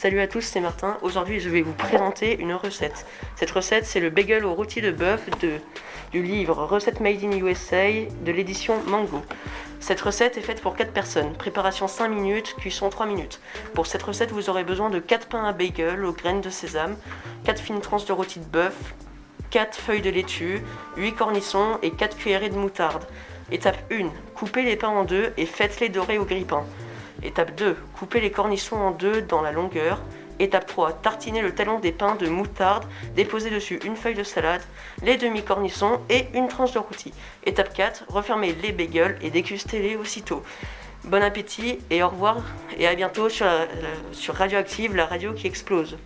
Salut à tous, c'est Martin. Aujourd'hui, je vais vous présenter une recette. Cette recette, c'est le bagel au rôti de bœuf du livre Recette Made in USA de l'édition Mango. Cette recette est faite pour 4 personnes. Préparation 5 minutes, cuisson 3 minutes. Pour cette recette, vous aurez besoin de 4 pains à bagel aux graines de sésame, 4 fines tranches de rôti de bœuf, 4 feuilles de laitue, 8 cornissons et 4 cuillerées de moutarde. Étape 1. Coupez les pains en deux et faites-les dorer au grille-pain. Étape 2. Coupez les cornissons en deux dans la longueur. Étape 3. Tartinez le talon des pains de moutarde, déposez dessus une feuille de salade, les demi-cornissons et une tranche de rôti. Étape 4. Refermez les bagels et dégustez-les aussitôt. Bon appétit et au revoir et à bientôt sur, sur Radioactive, la radio qui explose.